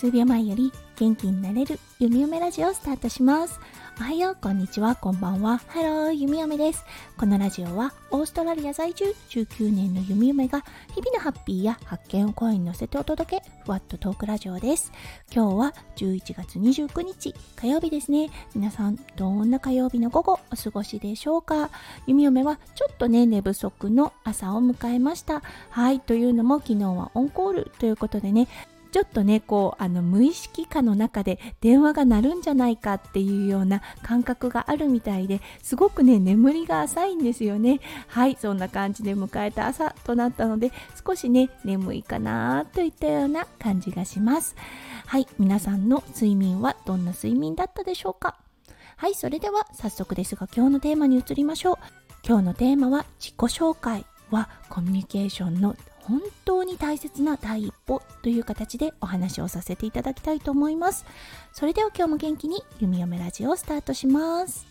数秒前より元気になれるゆみおめラジオをスタートします。おはよう、こんにちは、こんばんは。ハロー、ゆみおめです。このラジオは、オーストラリア在住19年のゆみおめが、日々のハッピーや発見を声に乗せてお届け、ふわっとトークラジオです。今日は11月29日、火曜日ですね。皆さん、どんな火曜日の午後、お過ごしでしょうか？ゆみおめは、ちょっとね、寝不足の朝を迎えました。はい、というのも、昨日はオンコールということでね、ちょっとねこうあの無意識下の中で電話が鳴るんじゃないかっていうような感覚があるみたいですごくね眠りが浅いんですよね。はいそんな感じで迎えた朝となったので少しね眠いかなといったような感じがします。はい皆さんの睡眠はどんな睡眠だったでしょうか？はいそれでは早速ですが今日のテーマに移りましょう。今日のテーマは自己紹介はコミュニケーションの本当に大切な第一歩という形でお話をさせていただきたいと思います。それでは今日も元気に弓嫁ラジオをスタートします。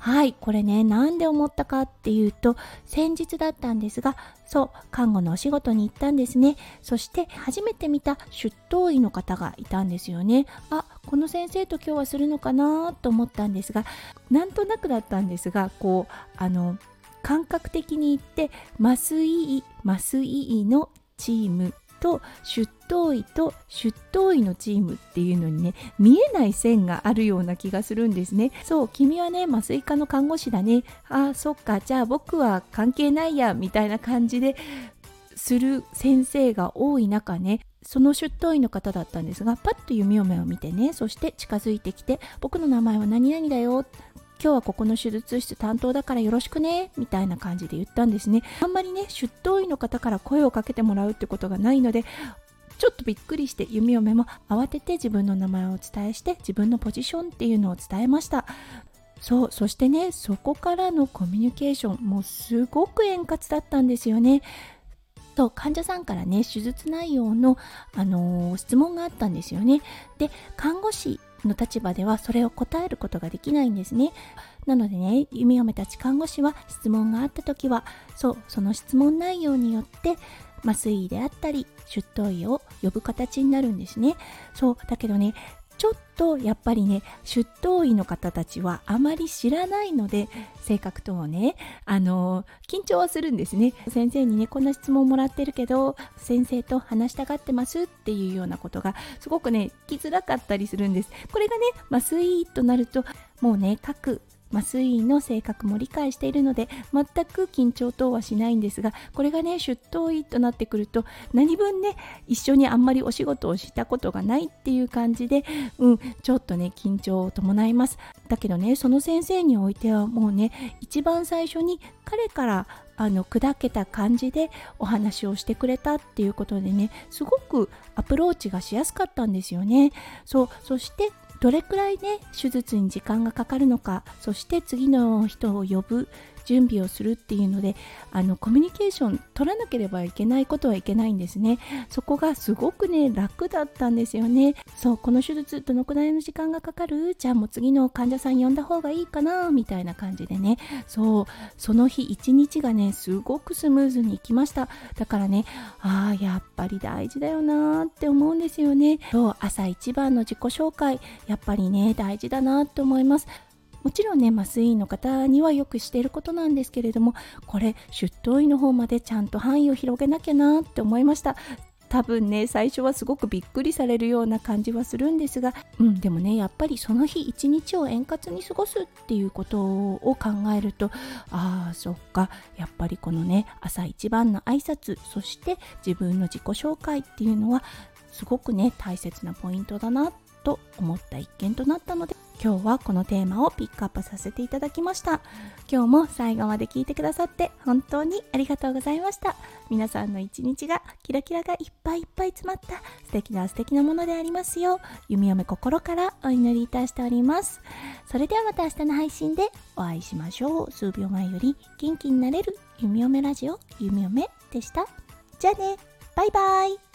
はいこれねなんで思ったかっていうと先日だったんですがそう看護のお仕事に行ったんですね。そして初めて見た出頭医の方がいたんですよね。あこの先生と今日はするのかなと思ったんですがなんとなくだったんですがこうあの感覚的に言って麻酔医麻酔医のチームと出頭医と出頭医のチームっていうのにね見えない線があるような気がするんですね。そう君はね麻酔科の看護師だね。あそっか。じゃあ僕は関係ないやみたいな感じでする先生が多い中ねその出頭医の方だったんですがパッと弓嫁を見てねそして近づいてきて僕の名前は何々だよ今日はここの手術室担当だからよろしくねみたいな感じで言ったんですね。あんまりね出頭医の方から声をかけてもらうってことがないのでちょっとびっくりして弓嫁も慌てて自分の名前をお伝えして自分のポジションっていうのを伝えました。そうそしてねそこからのコミュニケーションもうすごく円滑だったんですよね。と患者さんからね手術内容の、あのー、質問があったんですよね。で看護師の立場ではそれを答えることができないんですね。なのでね、弓嫁たち看護師は質問があった時は、そう、その質問内容によって麻酔医であったり出頭医を呼ぶ形になるんですね。そう、だけどね、とやっぱりね出頭医の方たちはあまり知らないので性格等をねあの緊張はするんですね。先生にねこんな質問もらってるけど先生と話したがってますっていうようなことがすごくね聞きづらかったりするんです。これがね麻酔となるともうね各麻酔医の性格も理解しているので全く緊張等はしないんですがこれがね出頭医となってくると何分ね一緒にあんまりお仕事をしたことがないっていう感じでうんちょっとね緊張を伴います。だけどねその先生においてはもうね一番最初に彼からあの砕けた感じでお話をしてくれたっていうことでねすごくアプローチがしやすかったんですよね。そうそしてどれくらいね手術に時間がかかるのかそして次の人を呼ぶ準備をするっていうのであのコミュニケーション取らなければいけないことはいけないんですね。そこがすごくね楽だったんですよね。そうこの手術どのくらいの時間がかかる？じゃあもう次の患者さん呼んだ方がいいかな？みたいな感じでね。そうその日一日がねすごくスムーズにいきました。だからねああやっぱり大事だよなって思うんですよね。そう朝一番の自己紹介やっぱりね大事だなって思います。もちろんね麻酔医の方にはよくしていることなんですけれどもこれ出頭医の方までちゃんと範囲を広げなきゃなって思いました。多分ね最初はすごくびっくりされるような感じはするんですが、うん、でもねやっぱりその日一日を円滑に過ごすっていうことを考えるとああそっか。やっぱりこのね朝一番の挨拶そして自分の自己紹介っていうのはすごくね大切なポイントだなと思った一件となったので今日はこのテーマをピックアップさせていただきました。今日も最後まで聞いてくださって本当にありがとうございました。皆さんの一日がキラキラがいっぱいいっぱい詰まった素敵な素敵なものでありますよう弓嫁心からお祈りいたしております。それではまた明日の配信でお会いしましょう。数秒前より元気になれる弓嫁ラジオ弓嫁でした。じゃあね。バイバイ。